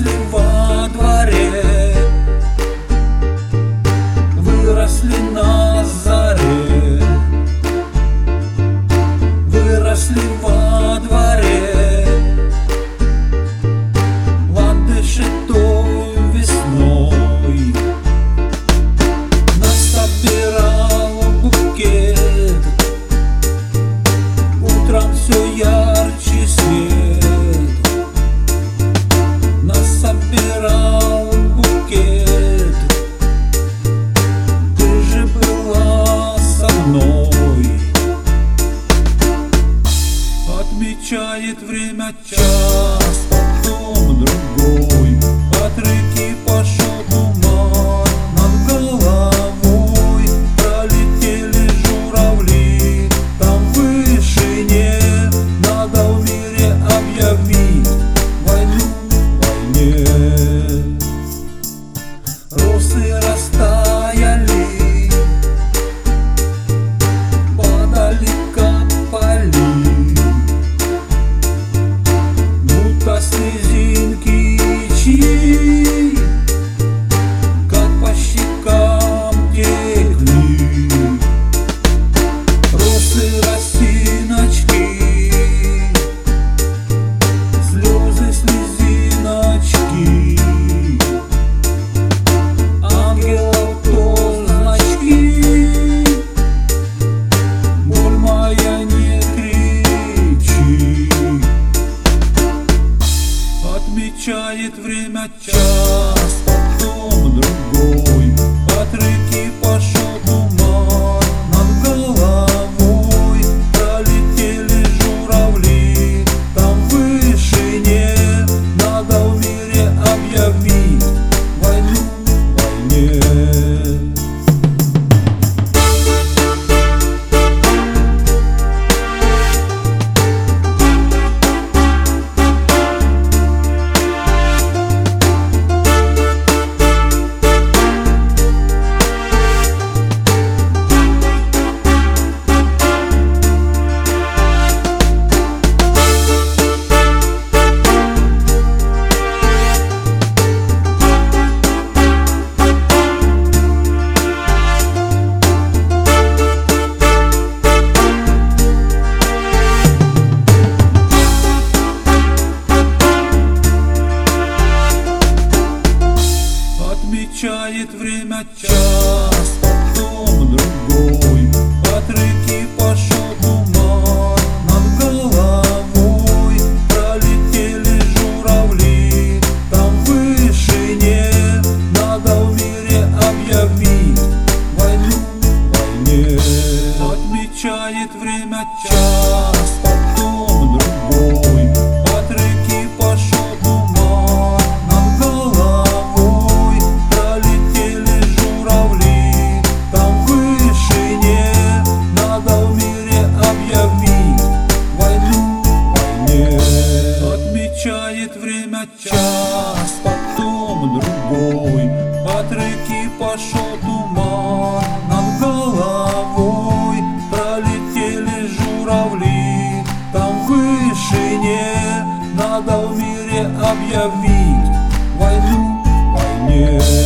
live on. Отмечает время час. Отмечает время час, потом другой, от реки пошел туман над головой, пролетели журавли, там выше вышине надо в мире объявить войну войне. Отмечает время час. прошел туман над головой, пролетели журавли, там в вышине надо в мире объявить войну войне.